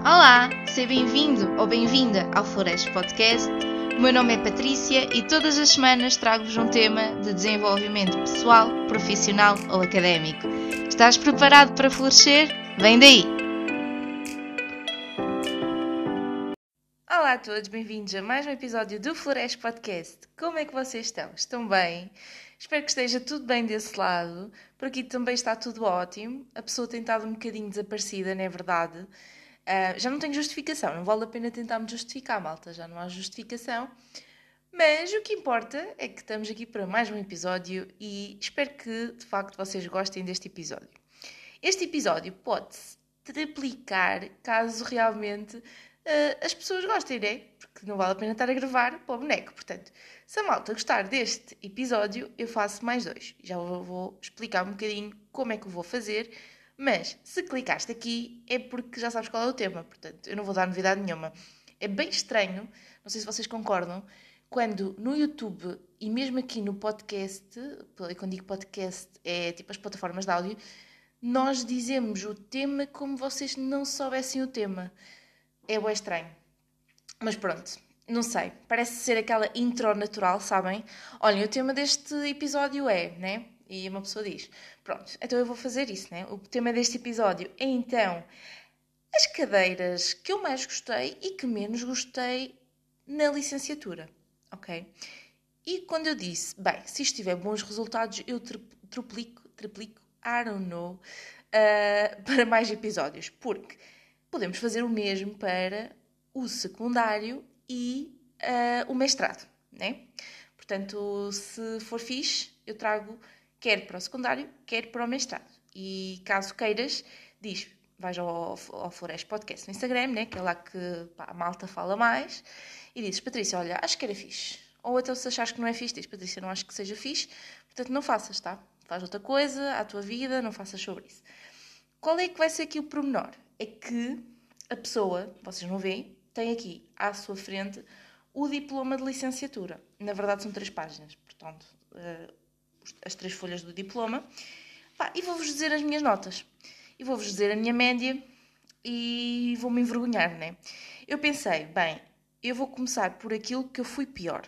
Olá, seja bem-vindo ou bem-vinda ao Flores Podcast. O meu nome é Patrícia e todas as semanas trago-vos um tema de desenvolvimento pessoal, profissional ou académico. Estás preparado para florescer? Vem daí! Olá a todos, bem-vindos a mais um episódio do Flores Podcast. Como é que vocês estão? Estão bem? Espero que esteja tudo bem desse lado. Por aqui também está tudo ótimo. A pessoa tem estado um bocadinho desaparecida, não é verdade? Uh, já não tenho justificação, não vale a pena tentar me justificar, malta, já não há justificação. Mas o que importa é que estamos aqui para mais um episódio e espero que de facto vocês gostem deste episódio. Este episódio pode-se triplicar caso realmente uh, as pessoas gostem, né? Porque não vale a pena estar a gravar para o boneco. Portanto, se a malta gostar deste episódio, eu faço mais dois. Já vou, explicar um bocadinho como é que eu vou fazer. Mas se clicaste aqui é porque já sabes qual é o tema. Portanto, eu não vou dar novidade nenhuma. É bem estranho, não sei se vocês concordam, quando no YouTube e mesmo aqui no podcast, e quando digo podcast é tipo as plataformas de áudio, nós dizemos o tema como vocês não soubessem o tema é bem estranho. Mas pronto, não sei. Parece ser aquela intro natural, sabem? Olhem, o tema deste episódio é, né? E uma pessoa diz: Pronto, então eu vou fazer isso, né? O tema deste episódio é então as cadeiras que eu mais gostei e que menos gostei na licenciatura, ok? E quando eu disse, bem, se isto tiver bons resultados, eu triplico, triplico, I don't know, uh, para mais episódios, porque podemos fazer o mesmo para o secundário e uh, o mestrado, né? Portanto, se for fixe, eu trago quer para o secundário, quer para o mestrado. E caso queiras, diz, vais ao, ao Flores Podcast no Instagram, né? que é lá que pá, a malta fala mais, e dizes, Patrícia, olha, acho que era fixe. Ou então se achares que não é fixe, diz, Patrícia, não acho que seja fixe, portanto não faças, tá? Faz outra coisa, à tua vida, não faças sobre isso. Qual é que vai ser aqui o pormenor? é que a pessoa, vocês não veem, tem aqui à sua frente o diploma de licenciatura. Na verdade, são três páginas, portanto, uh, as três folhas do diploma. Pá, e vou-vos dizer as minhas notas. E vou-vos dizer a minha média e vou-me envergonhar, né? Eu pensei, bem, eu vou começar por aquilo que eu fui pior.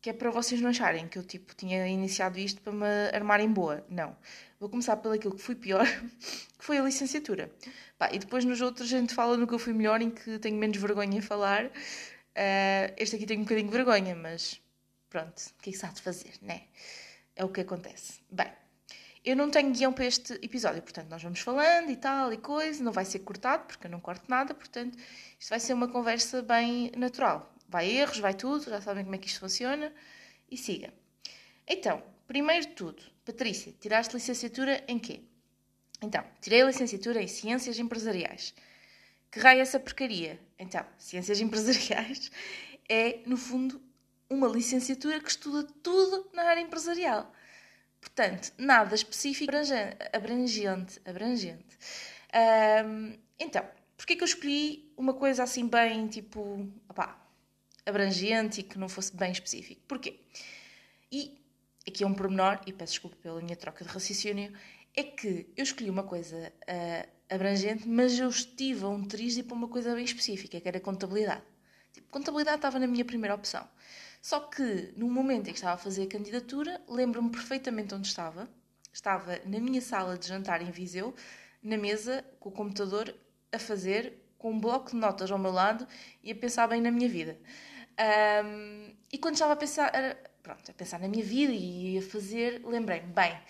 Que é para vocês não acharem que eu tipo, tinha iniciado isto para me armar em boa. Não. Vou começar pelo aquilo que fui pior, que foi a licenciatura. Pá, e depois nos outros a gente fala no que eu fui melhor, em que tenho menos vergonha em falar. Uh, este aqui tenho um bocadinho de vergonha, mas pronto, o que é que se há de fazer, né? É o que acontece. Bem, eu não tenho guião para este episódio, portanto, nós vamos falando e tal e coisa, não vai ser cortado, porque eu não corto nada, portanto, isto vai ser uma conversa bem natural. Vai erros, vai tudo, já sabem como é que isto funciona, e siga. Então, primeiro de tudo, Patrícia, tiraste licenciatura em quê? Então, tirei a licenciatura em Ciências Empresariais. Que raio é essa porcaria? Então, Ciências Empresariais é, no fundo, uma licenciatura que estuda tudo na área empresarial. Portanto, nada específico abrangente. abrangente. Um, então, porquê que eu escolhi uma coisa assim bem, tipo, opá, abrangente e que não fosse bem específico? Porquê? E aqui é um pormenor, e peço desculpa pela minha troca de raciocínio, é que eu escolhi uma coisa uh, abrangente, mas eu estive a um triz para uma coisa bem específica, que era contabilidade. Tipo, contabilidade estava na minha primeira opção. Só que no momento em que estava a fazer a candidatura, lembro-me perfeitamente onde estava. Estava na minha sala de jantar em Viseu, na mesa, com o computador a fazer, com um bloco de notas ao meu lado e a pensar bem na minha vida. Um, e quando estava a pensar, pronto, a pensar na minha vida e a fazer, lembrei-me, bem,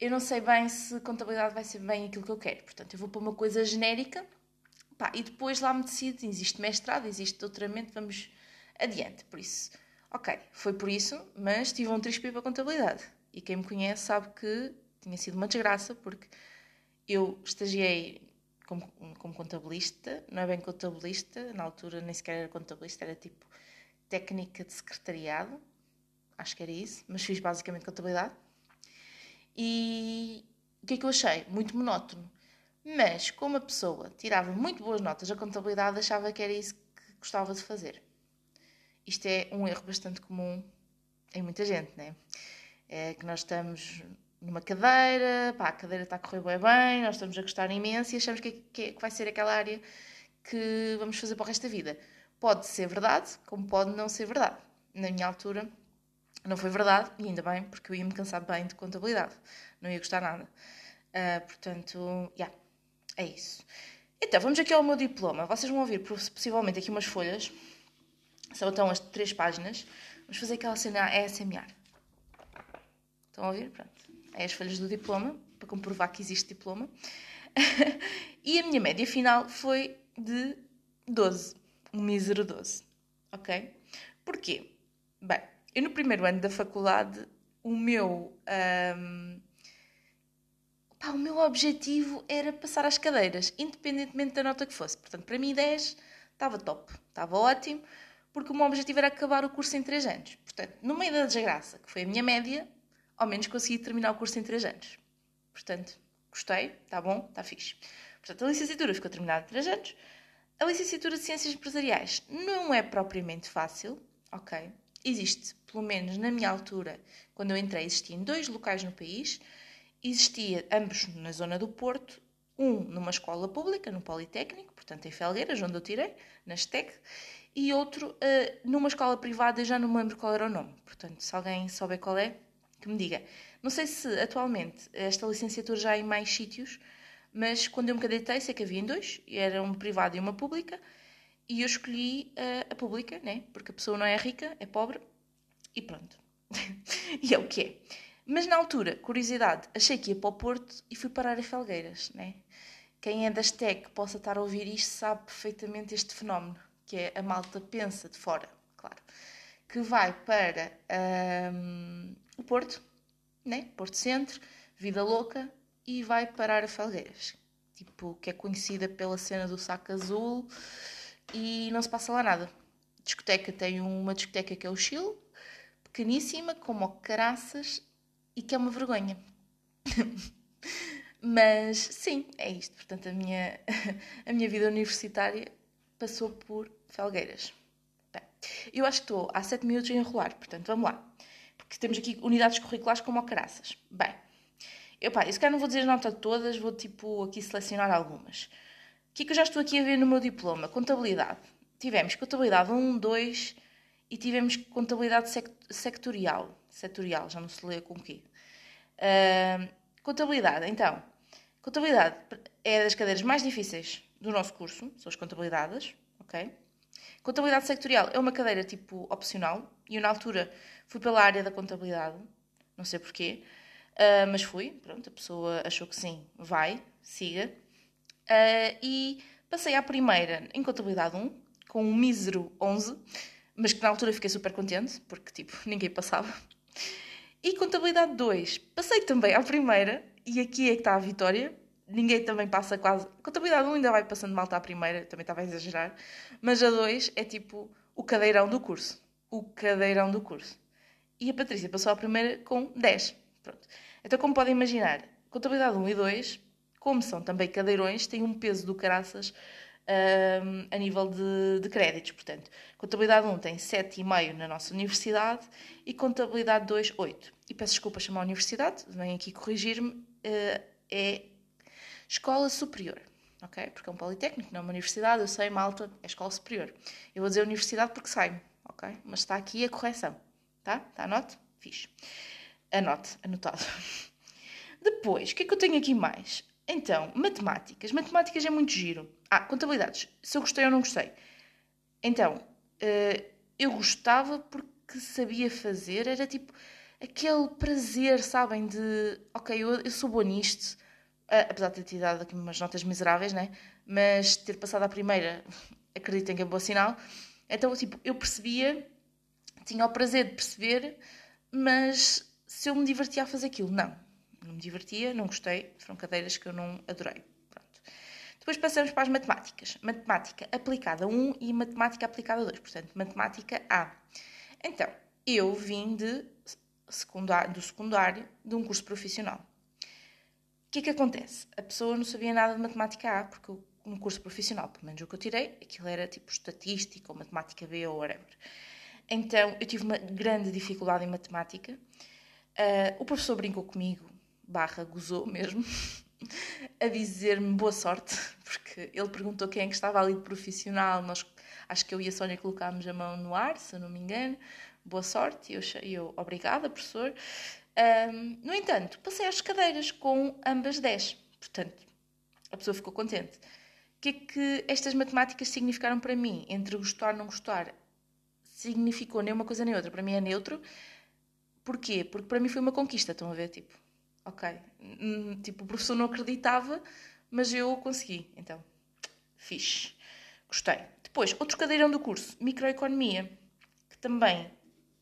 eu não sei bem se contabilidade vai ser bem aquilo que eu quero. Portanto, eu vou para uma coisa genérica pá, e depois lá me decido, existe mestrado, existe doutoramento, vamos adiante. Por isso, ok, foi por isso, mas tive um trispé para contabilidade. E quem me conhece sabe que tinha sido uma desgraça, porque eu estagiei como, como contabilista, não é bem contabilista, na altura nem sequer era contabilista, era tipo técnica de secretariado, acho que era isso, mas fiz basicamente contabilidade. E o que é que eu achei? Muito monótono. Mas, como a pessoa tirava muito boas notas, a contabilidade achava que era isso que gostava de fazer. Isto é um erro bastante comum em muita gente, né? É que nós estamos numa cadeira, pá, a cadeira está a correr bem, bem, nós estamos a gostar imenso e achamos que, que, que vai ser aquela área que vamos fazer para o resto da vida. Pode ser verdade, como pode não ser verdade. Na minha altura, não foi verdade, e ainda bem, porque eu ia me cansar bem de contabilidade. Não ia gostar nada. Uh, portanto, yeah, é isso. Então, vamos aqui ao meu diploma. Vocês vão ouvir possivelmente aqui umas folhas. São então as três páginas. Vamos fazer aquela cena ASMR. Estão a ouvir? Pronto. É as folhas do diploma, para comprovar que existe diploma. e a minha média final foi de 12. Um mísero 12. Ok? Porquê? Bem, eu no primeiro ano da faculdade, o meu. Um, pá, o meu objetivo era passar as cadeiras, independentemente da nota que fosse. Portanto, para mim, 10 estava top, estava ótimo, porque o meu objetivo era acabar o curso em 3 anos. Portanto, no meio da desgraça, que foi a minha média, ao menos consegui terminar o curso em 3 anos. Portanto, gostei, está bom, está fixe. Portanto, a licenciatura ficou terminada em 3 anos. A licenciatura de Ciências Empresariais não é propriamente fácil, ok? Existe, pelo menos na minha altura, quando eu entrei, existiam dois locais no país. Existia ambos na zona do Porto, um numa escola pública, no Politécnico, portanto em Felgueiras, onde eu tirei, na STEC, e outro uh, numa escola privada, já não me lembro qual era o nome. Portanto, se alguém souber qual é, que me diga. Não sei se atualmente esta licenciatura já é em mais sítios, mas quando eu me candidatei, sei que havia em dois, era uma privada e uma pública, e eu escolhi a, a pública, né? porque a pessoa não é rica, é pobre, e pronto. e é o que é. Mas na altura, curiosidade, achei que ia para o Porto e fui parar a Felgueiras. Né? Quem é das TEC possa estar a ouvir isto sabe perfeitamente este fenómeno, que é a malta pensa de fora, claro, que vai para um, o Porto, né? Porto Centro, Vida Louca, e vai parar a Felgueiras. Tipo, que é conhecida pela cena do saco azul e não se passa lá nada. A discoteca tem uma discoteca que é o Chile, pequeníssima, como o caraças, e que é uma vergonha. Mas sim, é isto. Portanto, a minha, a minha vida universitária passou por Felgueiras. Bem, eu acho que estou há 7 minutos a enrolar, portanto, vamos lá. Porque temos aqui unidades curriculares como o caraças. Bem, eu pá, se calhar não vou dizer as notas todas, vou tipo aqui selecionar algumas. O que é que eu já estou aqui a ver no meu diploma? Contabilidade. Tivemos contabilidade 1, 2 e tivemos contabilidade sectorial. Setorial, já não se lê com o quê. Uh, contabilidade, então. Contabilidade é das cadeiras mais difíceis do nosso curso, são as contabilidades, ok? Contabilidade sectorial é uma cadeira tipo opcional e eu na altura fui pela área da contabilidade, não sei porquê. Uh, mas fui, pronto, a pessoa achou que sim, vai, siga. Uh, e passei à primeira em contabilidade 1, com um mísero 11, mas que na altura fiquei super contente, porque tipo, ninguém passava. E contabilidade 2, passei também à primeira, e aqui é que está a vitória. Ninguém também passa quase. Contabilidade 1 ainda vai passando malta à primeira, também estava a exagerar. Mas a 2 é tipo o cadeirão do curso. O cadeirão do curso. E a Patrícia passou à primeira com 10. Pronto. Então, como podem imaginar, contabilidade 1 e 2, como são também cadeirões, têm um peso do caraças um, a nível de, de, créditos. Portanto, contabilidade 1 tem 7,5 na nossa universidade e contabilidade 2, 8. E peço desculpa chamar a universidade, vem aqui corrigir-me, uh, é escola superior. Ok? Porque é um politécnico, não é uma universidade, eu sei, malta, é escola superior. Eu vou dizer universidade porque sai, ok? Mas está aqui a correção, tá? Está anote? Fixe. Anote, anotado. Depois, o que é que eu tenho aqui mais? Então, matemáticas. Matemáticas é muito giro. Ah, contabilidades. Se eu gostei ou não gostei. Então, uh, eu gostava porque sabia fazer. Era tipo aquele prazer, sabem, de... Ok, eu, eu sou boa nisto. Uh, apesar de ter tido aqui umas notas miseráveis, né? Mas ter passado à primeira, acreditem que é bom sinal. Então, tipo, eu percebia... Tinha o prazer de perceber, mas se eu me divertia a fazer aquilo. Não, não me divertia, não gostei, foram cadeiras que eu não adorei. Pronto. Depois passamos para as matemáticas. Matemática aplicada 1 e matemática aplicada 2, portanto, matemática A. Então, eu vim de secundário, do secundário de um curso profissional. O que é que acontece? A pessoa não sabia nada de matemática A, porque no curso profissional, pelo menos o que eu tirei, aquilo era tipo estatística ou matemática B ou whatever. Então, eu tive uma grande dificuldade em matemática Uh, o professor brincou comigo, barra gozou mesmo, a dizer-me boa sorte, porque ele perguntou quem é que estava ali de profissional. Nós, acho que eu e a Sónia colocámos a mão no ar, se não me engano. Boa sorte. E eu, eu, obrigada, professor. Um, no entanto, passei às cadeiras com ambas 10. Portanto, a pessoa ficou contente. O que é que estas matemáticas significaram para mim? Entre gostar e não gostar, significou nem uma coisa nem outra. Para mim é neutro. Porquê? Porque para mim foi uma conquista, estão a ver? Tipo, ok. Tipo, o professor não acreditava, mas eu consegui. Então, fixe. Gostei. Depois, outro cadeirão do curso, Microeconomia, que também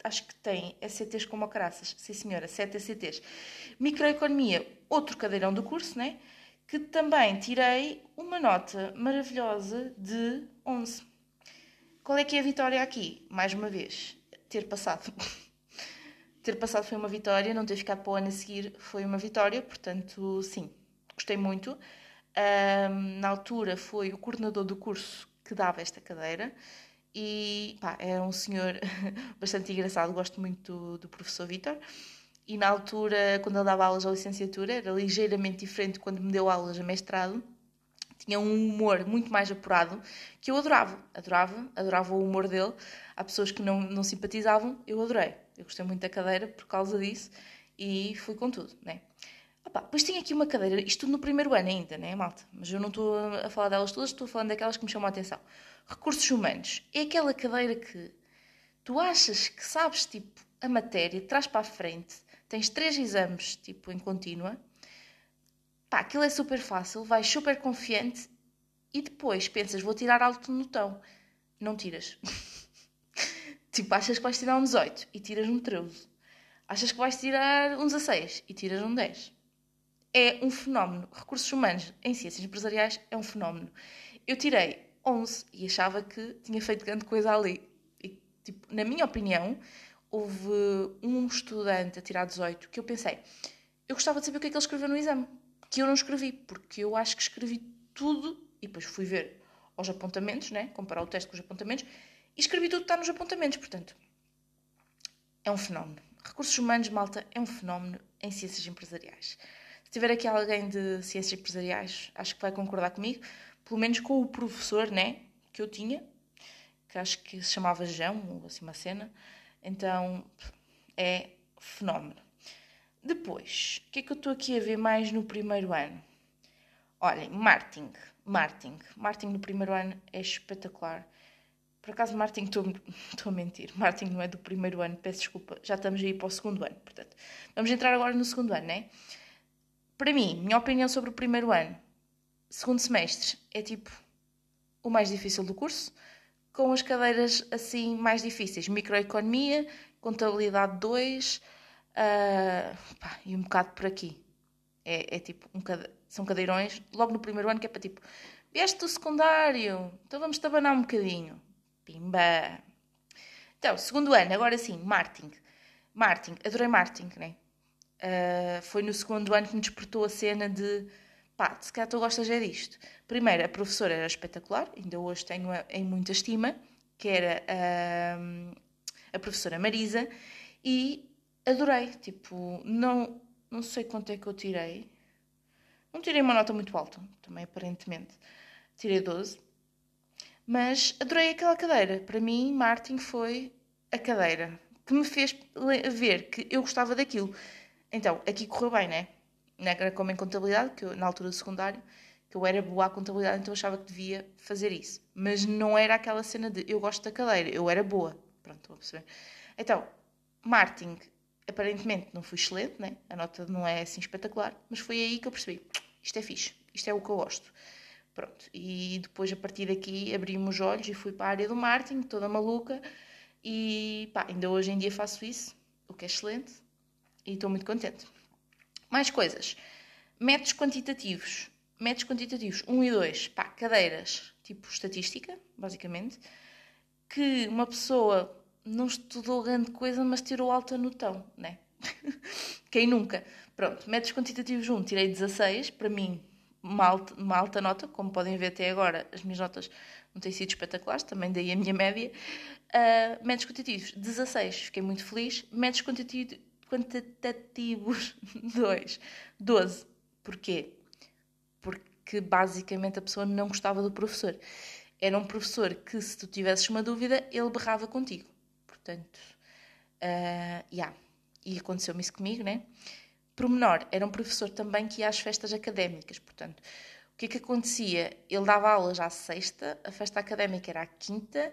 acho que tem ECTs como caraças. Sim, senhora, 7 ECTs. Microeconomia, outro cadeirão do curso, né? Que também tirei uma nota maravilhosa de 11. Qual é que é a vitória aqui? Mais uma vez, ter passado. ter passado foi uma vitória, não ter ficado para o ano a seguir foi uma vitória, portanto, sim, gostei muito. Um, na altura foi o coordenador do curso que dava esta cadeira e pá, era um senhor bastante engraçado, gosto muito do, do professor Vitor. E na altura, quando ele dava aulas à licenciatura, era ligeiramente diferente quando me deu aulas a mestrado tinha um humor muito mais apurado que eu adorava. Adorava, adorava o humor dele. Há pessoas que não, não simpatizavam, eu adorei. Eu gostei muito da cadeira por causa disso e fui com tudo, né? Opa, depois tinha aqui uma cadeira, isto tudo no primeiro ano ainda, né, malta? Mas eu não estou a falar delas todas, estou falar daquelas que me chamam a atenção. Recursos humanos. É aquela cadeira que tu achas que sabes, tipo, a matéria, traz para a frente, tens três exames, tipo, em contínua, pá, aquilo é super fácil, vais super confiante e depois pensas, vou tirar alto no tão. Não tiras. tipo, achas que vais tirar um 18 e tiras um 13. Achas que vais tirar um 16 e tiras um 10. É um fenómeno. Recursos humanos em ciências empresariais é um fenómeno. Eu tirei 11 e achava que tinha feito grande coisa ali. E, tipo, na minha opinião, houve um estudante a tirar 18 que eu pensei, eu gostava de saber o que é que ele escreveu no exame que eu não escrevi, porque eu acho que escrevi tudo e depois fui ver aos apontamentos, né? comparar o teste com os apontamentos, e escrevi tudo que está nos apontamentos. Portanto, é um fenómeno. Recursos humanos, malta, é um fenómeno em ciências empresariais. Se tiver aqui alguém de ciências empresariais, acho que vai concordar comigo, pelo menos com o professor né, que eu tinha, que acho que se chamava João, ou assim uma cena. Então, é fenómeno. Depois, o que é que eu estou aqui a ver mais no primeiro ano? Olhem, marketing. Marketing. Marketing no primeiro ano é espetacular. Por acaso, marketing, estou, a mentir. Marketing não é do primeiro ano, peço desculpa. Já estamos aí para o segundo ano, portanto. Vamos entrar agora no segundo ano, né? Para mim, minha opinião sobre o primeiro ano, segundo semestre, é tipo o mais difícil do curso, com as cadeiras assim mais difíceis. Microeconomia, contabilidade 2 Uh, pá, e um bocado por aqui. É, é tipo, um cade... são cadeirões, logo no primeiro ano, que é para tipo, vieste do secundário, então vamos tabanar um bocadinho. Pimba! Então, segundo ano, agora sim, marketing. Marketing, adorei marketing, né? Uh, foi no segundo ano que me despertou a cena de pá, se calhar tu gostas é disto. Primeiro, a professora era espetacular, ainda hoje tenho em muita estima, que era uh, a professora Marisa, e adorei. Tipo, não, não sei quanto é que eu tirei. Não tirei uma nota muito alta, também aparentemente. Tirei 12. Mas adorei aquela cadeira. Para mim, Martin foi a cadeira que me fez ver que eu gostava daquilo. Então, aqui correu bem, né? Não era como em contabilidade, que eu, na altura do secundário, que eu era boa à contabilidade, então eu achava que devia fazer isso. Mas não era aquela cena de eu gosto da cadeira, eu era boa. Pronto, estou a perceber. Então, marketing aparentemente não fui excelente, né? a nota não é assim espetacular, mas foi aí que eu percebi: isto é fixe, isto é o que eu gosto. Pronto, e depois a partir daqui abri-me os olhos e fui para a área do marketing, toda maluca, e pá, ainda hoje em dia faço isso, o que é excelente, e estou muito contente. Mais coisas: métodos quantitativos. Métodos quantitativos 1 e 2, pá, cadeiras, tipo estatística, basicamente, que uma pessoa não estudou grande coisa, mas tirou alta notão, né? Quem nunca? Pronto, métodos quantitativos 1, tirei 16, para mim, uma alta, uma alta nota, como podem ver até agora, as minhas notas não têm sido espetaculares, também daí a minha média. Uh, métodos quantitativos 16, fiquei muito feliz. Métodos quantitativos, quantitativos 2, 12. Porquê? Porque que basicamente a pessoa não gostava do professor. Era um professor que, se tu tivesses uma dúvida, ele berrava contigo. Portanto, uh, yeah. e aconteceu-me isso comigo, né? Promenor, era um professor também que ia às festas académicas, portanto, o que é que acontecia? Ele dava aulas à sexta, a festa académica era à quinta,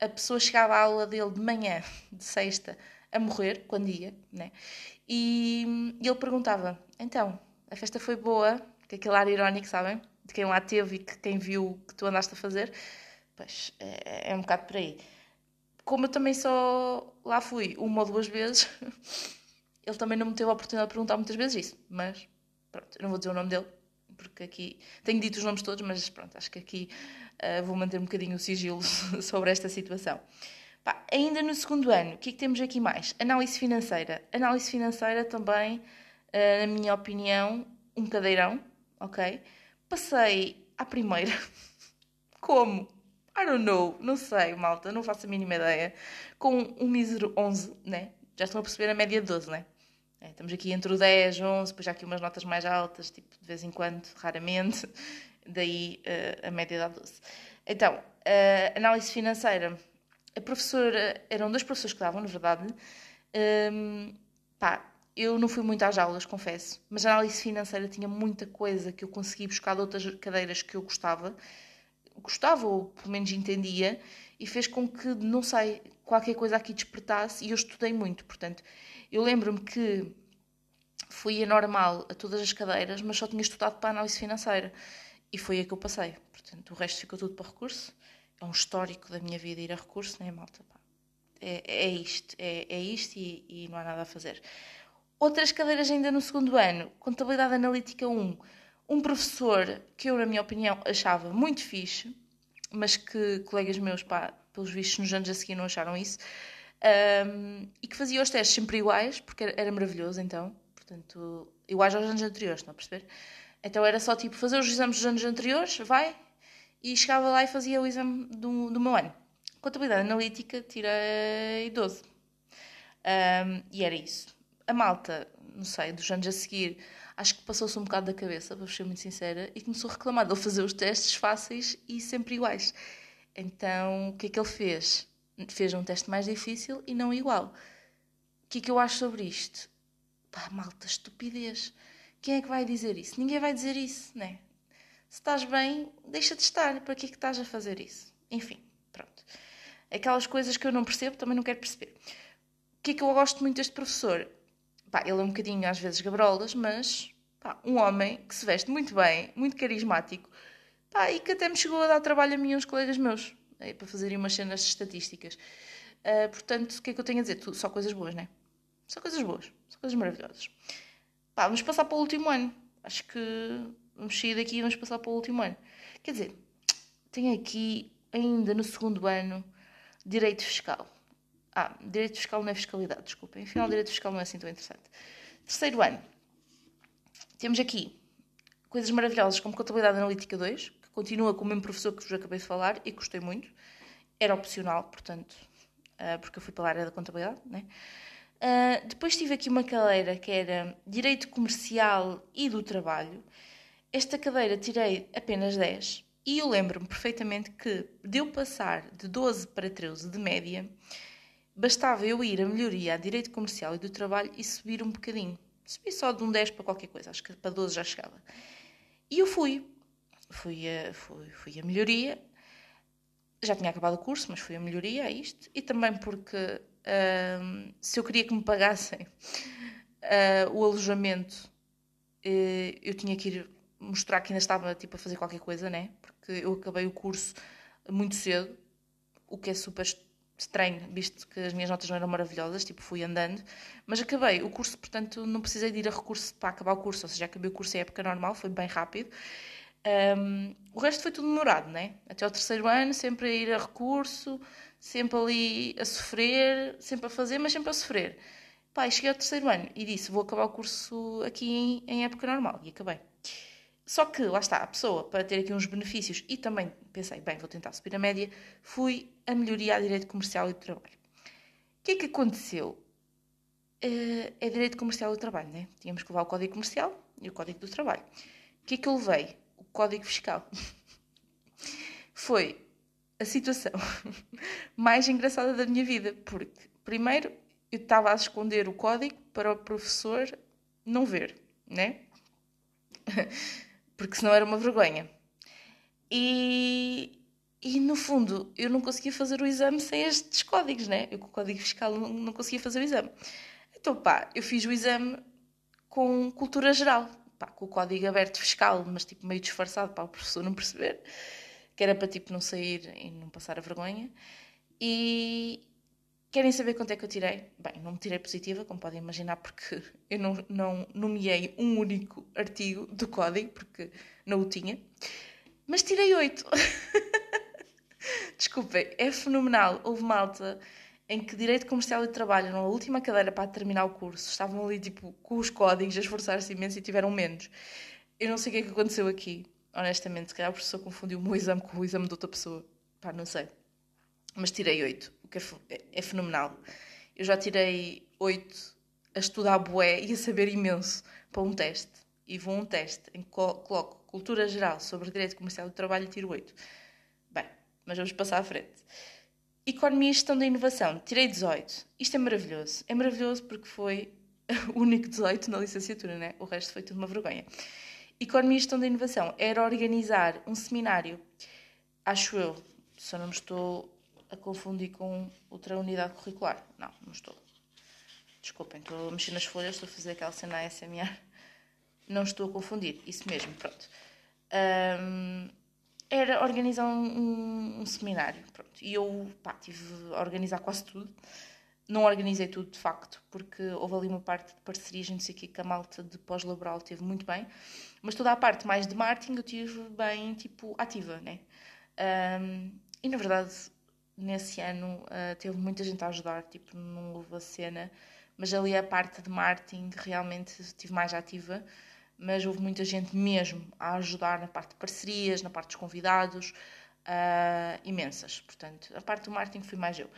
a pessoa chegava à aula dele de manhã, de sexta, a morrer, quando ia, né? E, e ele perguntava: então, a festa foi boa? Que aquele ar irónico, sabem? De quem lá teve e que quem viu que tu andaste a fazer. Pois, é, é um bocado por aí. Como eu também só lá fui uma ou duas vezes, ele também não me teve a oportunidade de perguntar muitas vezes isso. Mas, pronto, eu não vou dizer o nome dele, porque aqui tenho dito os nomes todos, mas pronto, acho que aqui uh, vou manter um bocadinho o sigilo sobre esta situação. Pá, ainda no segundo ano, o que é que temos aqui mais? Análise financeira. Análise financeira também, uh, na minha opinião, um cadeirão, ok? Passei à primeira. Como? I don't know, não sei, malta, não faço a mínima ideia. Com um mísero 11, né? Já estão a perceber a média de 12, né? É, estamos aqui entre o 10, 11, depois já aqui umas notas mais altas, tipo de vez em quando, raramente, daí uh, a média dá 12. Então, uh, análise financeira. A professora, eram dois professores que davam, na verdade. Um, pá, eu não fui muito às aulas, confesso, mas a análise financeira tinha muita coisa que eu consegui buscar de outras cadeiras que eu gostava, gostava ou pelo menos entendia, e fez com que, não sei, qualquer coisa aqui despertasse e eu estudei muito. Portanto, eu lembro-me que fui a normal a todas as cadeiras, mas só tinha estudado para a análise financeira. E foi a que eu passei. Portanto, o resto ficou tudo para recurso. É um histórico da minha vida ir a recurso, não é, malta? É, é isto, é, é isto e, e, não há nada a fazer. Outras cadeiras ainda no segundo ano, Contabilidade Analítica 1. Um professor que eu, na minha opinião, achava muito fixe, mas que colegas meus, pá, pelos vistos, nos anos a seguir não acharam isso um, e que fazia os testes sempre iguais, porque era, era maravilhoso então, portanto, iguais aos anos anteriores, estão a perceber? Então era só tipo fazer os exames dos anos anteriores, vai, e chegava lá e fazia o exame do, do meu ano. Contabilidade analítica, tirei 12. Um, e era isso. A malta, não sei, dos anos a seguir, acho que passou-se um bocado da cabeça, para ser muito sincera, e começou a reclamar de ele fazer os testes fáceis e sempre iguais. Então, o que é que ele fez? fez um teste mais difícil e não igual. O que é que eu acho sobre isto? Pá, malta, estupidez. Quem é que vai dizer isso? Ninguém vai dizer isso, né? Se estás bem, deixa de estar. Para que é que estás a fazer isso? Enfim, pronto. Aquelas coisas que eu não percebo, também não quero perceber. O que é que eu gosto muito deste professor? Pá, ele é um bocadinho, às vezes, gabrolas, mas pá, um homem que se veste muito bem, muito carismático, pá, e que até me chegou a dar trabalho a mim e uns colegas meus é para fazerem umas cenas estatísticas. Uh, portanto, o que é que eu tenho a dizer? Só coisas boas, não é? Só coisas boas, só coisas maravilhosas. Pá, vamos passar para o último ano. Acho que vamos sair daqui e vamos passar para o último ano. Quer dizer, tenho aqui, ainda no segundo ano, Direito Fiscal. Ah, Direito Fiscal não é fiscalidade, desculpem. Afinal, Direito Fiscal não é assim tão interessante. Terceiro ano. Temos aqui coisas maravilhosas como Contabilidade Analítica 2, Continua com o mesmo professor que vos acabei de falar e gostei muito. Era opcional, portanto, uh, porque eu fui para a área da contabilidade, né? Uh, depois tive aqui uma cadeira que era Direito Comercial e do Trabalho. Esta cadeira tirei apenas 10 e eu lembro-me perfeitamente que de eu passar de 12 para 13 de média, bastava eu ir a melhoria a Direito Comercial e do Trabalho e subir um bocadinho. Subi só de um 10 para qualquer coisa, acho que para 12 já chegava. E eu fui fui a, fui, fui a melhoria. Já tinha acabado o curso, mas fui a melhoria a isto. E também porque um, se eu queria que me pagassem uh, o alojamento, uh, eu tinha que ir mostrar que ainda estava tipo, a fazer qualquer coisa, né? Porque eu acabei o curso muito cedo, o que é super estranho, visto que as minhas notas não eram maravilhosas, tipo, fui andando, mas acabei o curso, portanto, não precisei de ir a recurso para acabar o curso, ou seja, acabei o curso em época normal, foi bem rápido. Um, o resto foi tudo demorado, né? Até o terceiro ano, sempre a ir a recurso, sempre ali a sofrer, sempre a fazer, mas sempre a sofrer. Pai, cheguei ao terceiro ano e disse: Vou acabar o curso aqui em, em época normal. E acabei. Só que, lá está, a pessoa, para ter aqui uns benefícios e também pensei: bem, vou tentar subir a média, fui a melhoria a direito comercial e do trabalho. O que é que aconteceu? Uh, é direito comercial e do trabalho, né? Tínhamos que levar o código comercial e o código do trabalho. O que é que eu levei? Código Fiscal. Foi a situação mais engraçada da minha vida, porque, primeiro, eu estava a esconder o código para o professor não ver, né? porque senão era uma vergonha. E, e no fundo, eu não conseguia fazer o exame sem estes códigos, né? Eu com o código fiscal não, não conseguia fazer o exame. Então, pá, eu fiz o exame com cultura geral, pá, com o código aberto fiscal, mas tipo meio disfarçado para o professor não perceber, que era para tipo não sair e não passar a vergonha. E querem saber quanto é que eu tirei? Bem, não me tirei positiva, como podem imaginar, porque eu não, não nomeei um único artigo do código, porque não o tinha. Mas tirei oito. Desculpem, é fenomenal. Houve malta em que Direito Comercial e Trabalho, na última cadeira para terminar o curso, estavam ali tipo com os códigos a esforçar-se imenso e tiveram menos. Eu não sei o que é que aconteceu aqui, honestamente. Se calhar o professor confundiu o meu exame com o exame de outra pessoa. Pá, não sei. Mas tirei oito, o que é, é, é fenomenal. Eu já tirei oito a estudar bué e a saber imenso para um teste. E vou a um teste em que coloco cultura geral sobre direito comercial do trabalho e tiro oito. Bem, mas vamos passar à frente. Economia e Gestão da Inovação, tirei 18. Isto é maravilhoso. É maravilhoso porque foi o único 18 na licenciatura, né? O resto foi tudo uma vergonha. Economia e Gestão da Inovação era organizar um seminário, acho eu, só não me estou a confundir com outra unidade curricular. Não, não estou. Desculpem, estou a mexer nas folhas, estou a fazer aquela cena ASMR. Não estou a confundir, isso mesmo, pronto. Um, era organizar um, um, seminário. Pronto. E eu pá, tive a organizar quase tudo. Não organizei tudo, de facto, porque houve ali uma parte de parcerias, não sei o que, que a malta de pós-laboral teve muito bem. Mas toda a parte mais de marketing eu tive bem, tipo, ativa, né? Um, e, na verdade, nesse ano uh, teve muita gente a ajudar, tipo, não houve a cena. Mas ali a parte de marketing realmente estive mais ativa mas houve muita gente mesmo a ajudar na parte de parcerias, na parte dos convidados, uh, imensas. Portanto, a parte do marketing fui mais eu.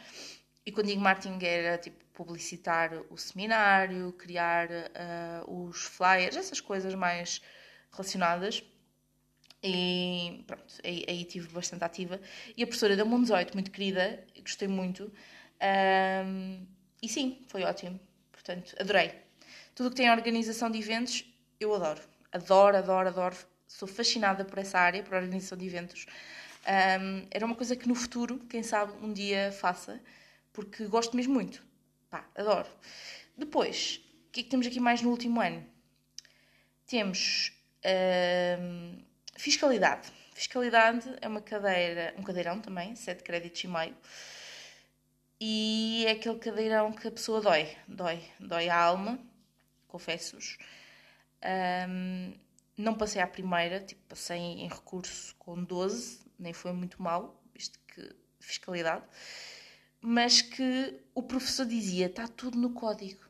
E quando digo marketing era tipo publicitar o seminário, criar uh, os flyers, essas coisas mais relacionadas. E pronto, aí, aí estive bastante ativa. E a professora da Mundo 18, muito querida, gostei muito. Um, e sim, foi ótimo. Portanto, adorei. Tudo que tem organização de eventos, eu adoro. Adoro, adoro, adoro. Sou fascinada por essa área, por organização de eventos. Um, era uma coisa que no futuro, quem sabe, um dia faça, porque gosto mesmo muito. Pá, adoro. Depois, o que é que temos aqui mais no último ano? Temos um, fiscalidade. Fiscalidade é uma cadeira, um cadeirão também, sete créditos e meio. E é aquele cadeirão que a pessoa dói, dói, dói a alma, confesso-vos. Um, não passei à primeira, tipo, passei em recurso com 12, nem foi muito mal, visto que fiscalidade, mas que o professor dizia, está tudo no código.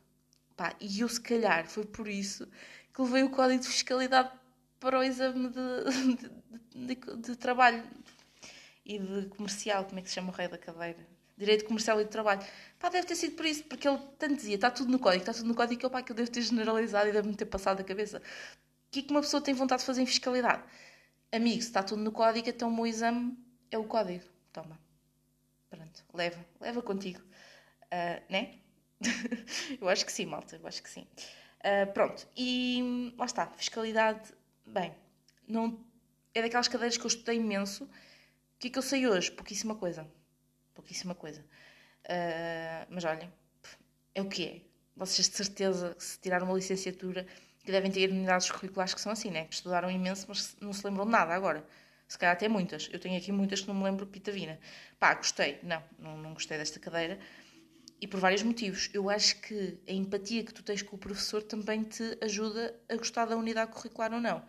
Pá, e eu, se calhar, foi por isso que levei o código de fiscalidade para o exame de, de, de, de trabalho e de comercial, como é que se chama o rei da cadeira? Direito Comercial e de Trabalho. Pá, deve ter sido por isso, porque ele tanto dizia, está tudo no código, está tudo no código, que eu, pá, que eu devo ter generalizado e deve-me ter passado a cabeça. O que é que uma pessoa tem vontade de fazer em fiscalidade? Amigo, se está tudo no código, então o meu exame é o código. Toma. Pronto, leva, leva contigo. Uh, né? eu acho que sim, malta, eu acho que sim. Uh, pronto, e lá está, fiscalidade, bem, não, é daquelas cadeiras que eu estudei imenso. O que é que eu sei hoje? Pouquíssima coisa pouquíssima coisa. Uh, mas olhem, é o que é. Vocês de certeza, se tiraram uma licenciatura, que devem ter unidades curriculares que são assim, né? Que estudaram imenso, mas não se lembram de nada agora. Se calhar até muitas. Eu tenho aqui muitas que não me lembro pitavina. Pá, gostei. Não, não, não gostei desta cadeira. E por vários motivos. Eu acho que a empatia que tu tens com o professor também te ajuda a gostar da unidade curricular ou não.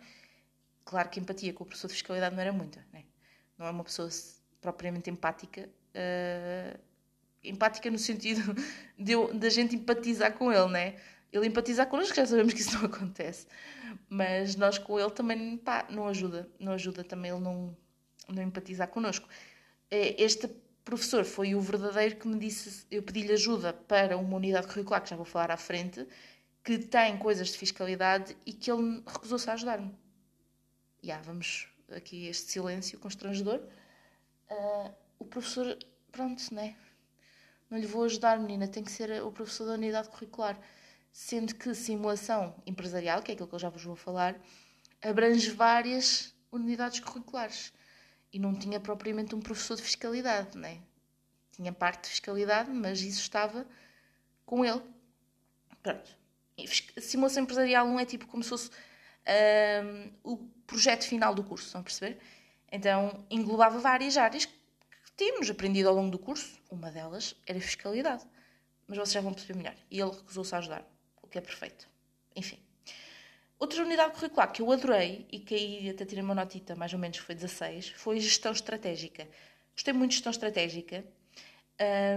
Claro que a empatia com o professor de fiscalidade não era muita, né? Não é uma pessoa propriamente empática, uh, empática no sentido de, de a gente empatizar com ele, né? Ele empatizar connosco, já sabemos que isso não acontece. Mas nós com ele também, pá, não ajuda. Não ajuda também ele não, não empatizar connosco. Eh, este professor foi o verdadeiro que me disse, eu pedi-lhe ajuda para uma unidade curricular, que já vou falar à frente, que tem coisas de fiscalidade e que ele recusou-se a ajudar-me. Já, vamos, aqui este silêncio constrangedor, uh, o professor, pronto, né? Não lhe vou ajudar, menina, tem que ser o professor da unidade curricular. Sendo que simulação empresarial, que é aquilo que eu já vos vou falar, abrange várias unidades curriculares. E não tinha propriamente um professor de fiscalidade, né? Tinha parte de fiscalidade, mas isso estava com ele. Pronto. Simulação empresarial não é tipo como se fosse um, o projeto final do curso, estão a perceber? Então englobava várias áreas que tínhamos aprendido ao longo do curso. Uma delas era fiscalidade. Mas vocês já vão perceber melhor. E ele recusou-se a ajudar, o que é perfeito. Enfim. Outra unidade curricular que eu adorei e que aí até tirei uma notita, mais ou menos foi 16, foi gestão estratégica. Gostei muito de gestão estratégica,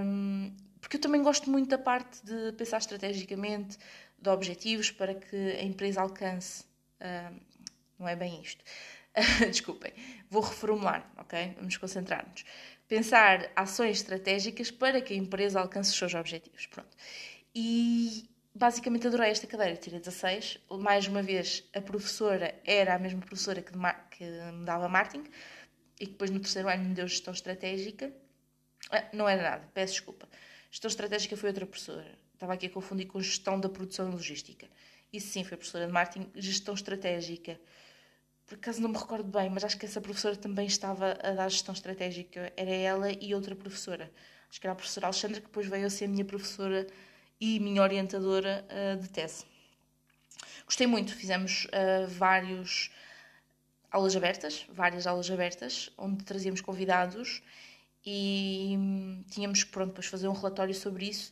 um, porque eu também gosto muito da parte de pensar estrategicamente, de objetivos para que a empresa alcance Uh, não é bem isto. Desculpem, vou reformular, ok? Vamos concentrar-nos. Pensar ações estratégicas para que a empresa alcance os seus objetivos. Pronto. E basicamente adorei esta cadeira, tirei 16. Mais uma vez, a professora era a mesma professora que, que me dava marketing e que depois no terceiro ano me deu gestão estratégica. Ah, não era nada, peço desculpa. Gestão estratégica foi outra professora. Estava aqui a confundir com gestão da produção e logística. Isso sim, foi professora de marketing, gestão estratégica. Por acaso não me recordo bem, mas acho que essa professora também estava a dar gestão estratégica. Era ela e outra professora. Acho que era a professora Alexandra, que depois veio a ser minha professora e minha orientadora uh, de tese. Gostei muito, fizemos uh, vários aulas abertas, várias aulas abertas, onde trazíamos convidados e hum, tínhamos pronto, depois fazer um relatório sobre isso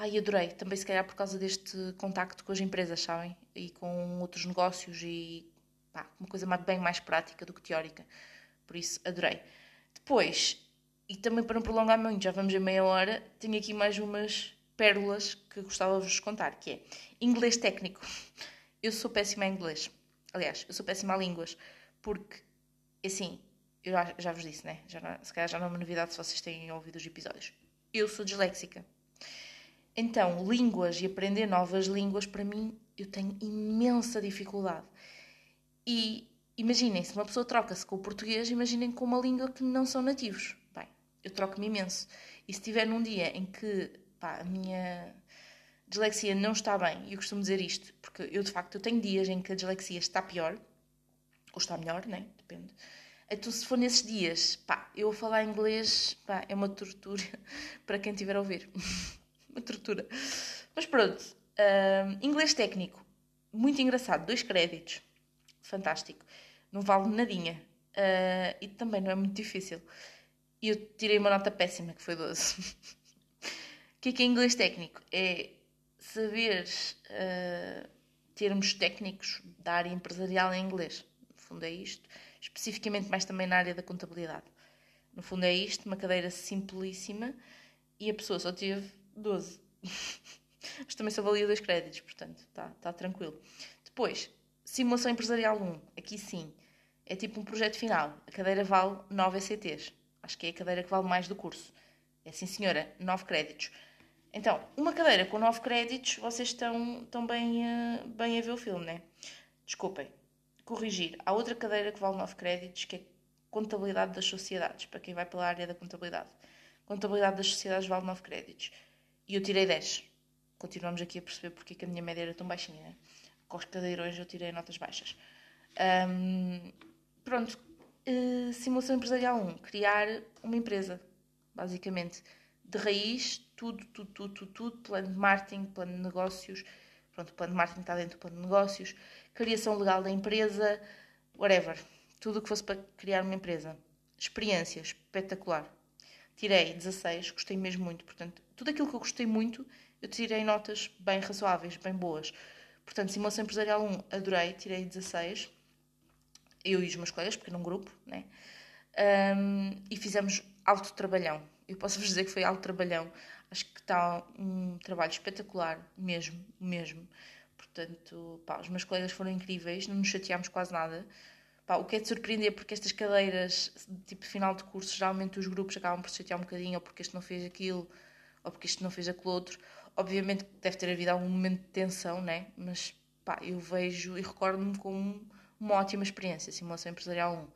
Ai, adorei, também se calhar por causa deste contacto com as empresas, sabem? E com outros negócios e pá, uma coisa bem mais prática do que teórica. Por isso, adorei. Depois, e também para não prolongar muito, já vamos a meia hora, tenho aqui mais umas pérolas que gostava de vos contar, que é inglês técnico. Eu sou péssima em inglês. Aliás, eu sou péssima em línguas, porque, assim, eu já, já vos disse, né? Já, se calhar já não é uma novidade se vocês têm ouvido os episódios. Eu sou disléxica. Então, línguas e aprender novas línguas, para mim, eu tenho imensa dificuldade. E imaginem, se uma pessoa troca-se com o português, imaginem com uma língua que não são nativos. Bem, eu troco-me imenso. E se estiver num dia em que pá, a minha dislexia não está bem, e eu costumo dizer isto, porque eu de facto eu tenho dias em que a dislexia está pior, ou está melhor, né? Depende. Então, se for nesses dias, pá, eu falar inglês, pá, é uma tortura para quem estiver a ouvir. uma tortura. Mas pronto, uh, inglês técnico, muito engraçado, dois créditos, fantástico, não vale nadinha uh, e também não é muito difícil. E eu tirei uma nota péssima, que foi 12. o que é que é inglês técnico? É saber uh, termos técnicos da área empresarial em inglês. No fundo é isto. Especificamente mais também na área da contabilidade. No fundo é isto, uma cadeira simplíssima e a pessoa só teve 12. Mas também só valia dois créditos, portanto, está tá tranquilo. Depois, simulação empresarial 1. Aqui sim, é tipo um projeto final. A cadeira vale 9 ECTs. Acho que é a cadeira que vale mais do curso. É sim, senhora, 9 créditos. Então, uma cadeira com 9 créditos, vocês estão, estão bem, uh, bem a ver o filme, né? Desculpem. Corrigir. Há outra cadeira que vale 9 créditos, que é Contabilidade das Sociedades, para quem vai pela área da contabilidade. Contabilidade das Sociedades vale 9 créditos. E eu tirei 10. Continuamos aqui a perceber porque que a minha média era tão baixinha. Né? Com os cadeirões eu tirei notas baixas. Um, pronto. Uh, simulação empresarial 1. Criar uma empresa, basicamente. De raiz, tudo, tudo, tudo, tudo, tudo. Plano de marketing, plano de negócios. Pronto, plano de marketing está dentro do plano de negócios. Criação legal da empresa. Whatever. Tudo o que fosse para criar uma empresa. Experiência espetacular. Tirei 16, gostei mesmo muito. Portanto, tudo aquilo que eu gostei muito, eu tirei notas bem razoáveis, bem boas. Portanto, simulação empresarial 1, adorei, tirei 16. Eu e os meus colegas, porque num grupo, né? Um, e fizemos alto trabalhão. Eu posso vos dizer que foi alto trabalhão. Acho que está um trabalho espetacular, mesmo, mesmo. Portanto, pá, os meus colegas foram incríveis, não nos chateámos quase nada. Pá, o que é de surpreender, porque estas cadeiras, tipo final de curso, geralmente os grupos acabam por se chatear um bocadinho, ou porque este não fez aquilo, ou porque este não fez aquilo outro. Obviamente deve ter havido algum momento de tensão, né? Mas pá, eu vejo e recordo-me com uma ótima experiência, Simulação Empresarial 1.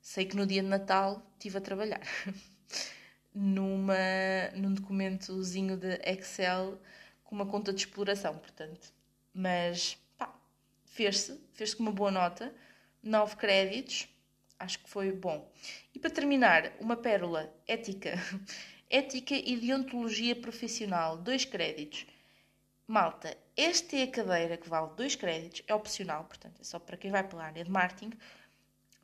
Sei que no dia de Natal estive a trabalhar numa, num documentozinho de Excel com uma conta de exploração, portanto. Mas, pá, fez-se, fez-se com uma boa nota, 9 créditos, acho que foi bom. E para terminar, uma pérola, ética. Ética e deontologia profissional, 2 créditos. Malta, esta é a cadeira que vale 2 créditos, é opcional, portanto, é só para quem vai pela área de marketing,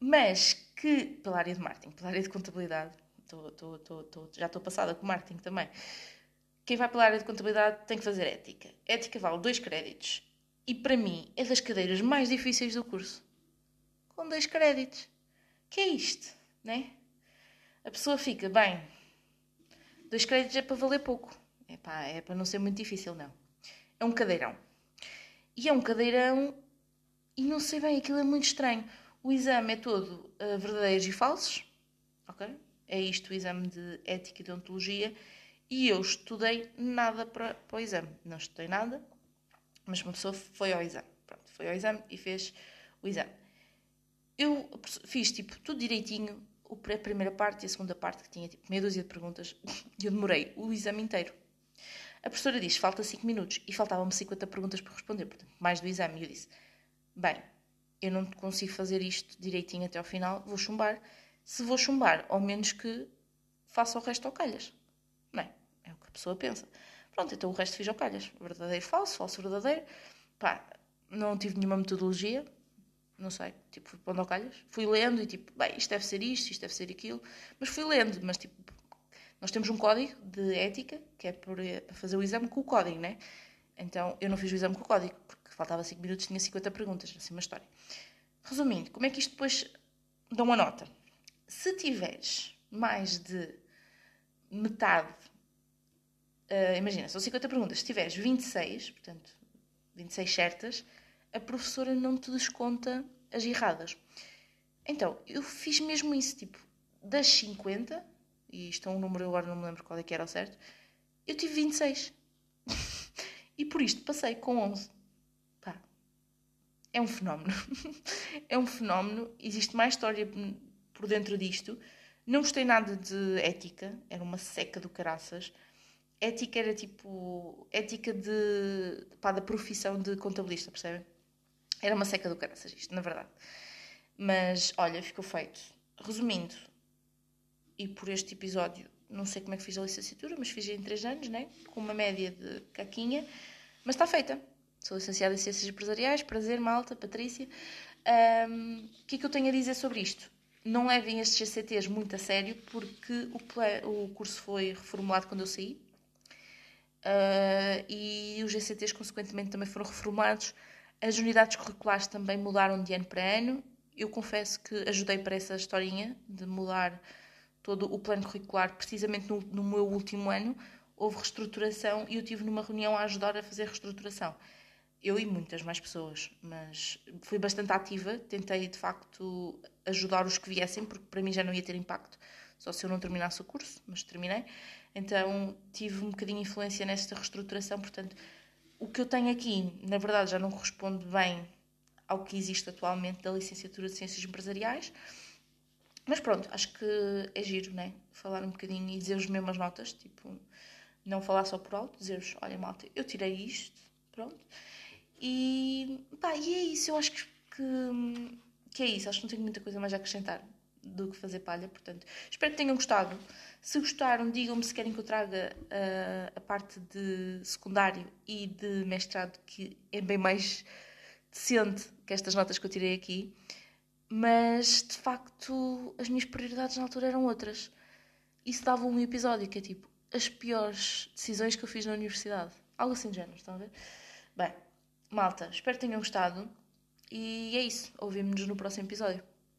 mas que, pela área de marketing, pela área de contabilidade, tô, tô, tô, já estou passada com marketing também, quem vai pela área de contabilidade tem que fazer ética. Ética vale 2 créditos. E para mim é das cadeiras mais difíceis do curso. Com 2 créditos. Que é isto, né? A pessoa fica, bem, 2 créditos é para valer pouco. É, é para não ser muito difícil, não. É um cadeirão. E é um cadeirão e não sei bem, aquilo é muito estranho. O exame é todo uh, verdadeiros e falsos, ok? É isto o exame de ética e deontologia. E eu estudei nada para, para o exame. Não estudei nada, mas uma pessoa foi ao exame. Pronto, foi ao exame e fez o exame. Eu fiz tipo tudo direitinho, a primeira parte e a segunda parte, que tinha tipo meia dúzia de perguntas, e eu demorei o exame inteiro. A professora disse: falta 5 minutos e faltavam-me 50 perguntas para responder, portanto, mais do exame. E eu disse: bem, eu não consigo fazer isto direitinho até ao final, vou chumbar. Se vou chumbar, ao menos que faça o resto ao calhas. Não é? É o que a pessoa pensa. Pronto, então o resto fiz ao calhas. Verdadeiro, falso, falso, verdadeiro. Pá, não tive nenhuma metodologia, não sei, tipo, fui pondo ao calhas. Fui lendo e tipo, bem, isto deve ser isto, isto deve ser aquilo. Mas fui lendo, mas tipo, nós temos um código de ética, que é para fazer o exame com o código, né? Então, eu não fiz o exame com o código, porque faltava 5 minutos, tinha 50 perguntas, assim uma história. Resumindo, como é que isto depois dá uma nota? Se tiveres mais de metade, uh, imagina, são 50 perguntas, se tiveres 26, portanto, 26 certas, a professora não te desconta as erradas. Então, eu fiz mesmo isso, tipo, das 50, e isto é um número, agora não me lembro qual é que era o certo, eu tive 26. e por isto passei com 11. Pá, é um fenómeno. é um fenómeno. Existe mais história por dentro disto. Não gostei nada de ética, era uma seca do caraças. Ética era tipo. Ética de, pá, da profissão de contabilista, percebem? Era uma seca do caraças isto, na verdade. Mas olha, ficou feito. Resumindo, e por este episódio não sei como é que fiz a licenciatura, mas fiz em 3 anos, né? com uma média de caquinha, mas está feita. Sou licenciada em Ciências Empresariais, prazer, malta, Patrícia. Um, o que é que eu tenho a dizer sobre isto? Não levem estes GCTs muito a sério, porque o, o curso foi reformulado quando eu saí. Uh, e os GCTs, consequentemente, também foram reformados. As unidades curriculares também mudaram de ano para ano. Eu confesso que ajudei para essa historinha de mudar todo o plano curricular, precisamente no, no meu último ano, houve reestruturação e eu tive numa reunião a ajudar a fazer reestruturação. Eu e muitas mais pessoas, mas fui bastante ativa, tentei de facto ajudar os que viessem, porque para mim já não ia ter impacto, só se eu não terminasse o curso, mas terminei. Então tive um bocadinho de influência nesta reestruturação, portanto, o que eu tenho aqui, na verdade, já não corresponde bem ao que existe atualmente da licenciatura de Ciências Empresariais, mas pronto, acho que é giro, né? Falar um bocadinho e dizer as mesmas notas, tipo, não falar só por alto, dizer-vos, olha malta, eu tirei isto, pronto. E, pá, e é isso, eu acho que, que, que é isso, acho que não tenho muita coisa mais a acrescentar do que fazer palha, portanto, espero que tenham gostado. Se gostaram, digam-me se querem que eu traga uh, a parte de secundário e de mestrado, que é bem mais decente que estas notas que eu tirei aqui mas de facto as minhas prioridades na altura eram outras. Isso dava um episódio que é tipo as piores decisões que eu fiz na universidade. Algo assim de género, estão a ver? Bem, malta, espero que tenham gostado e é isso. Ouvimos-nos no próximo episódio.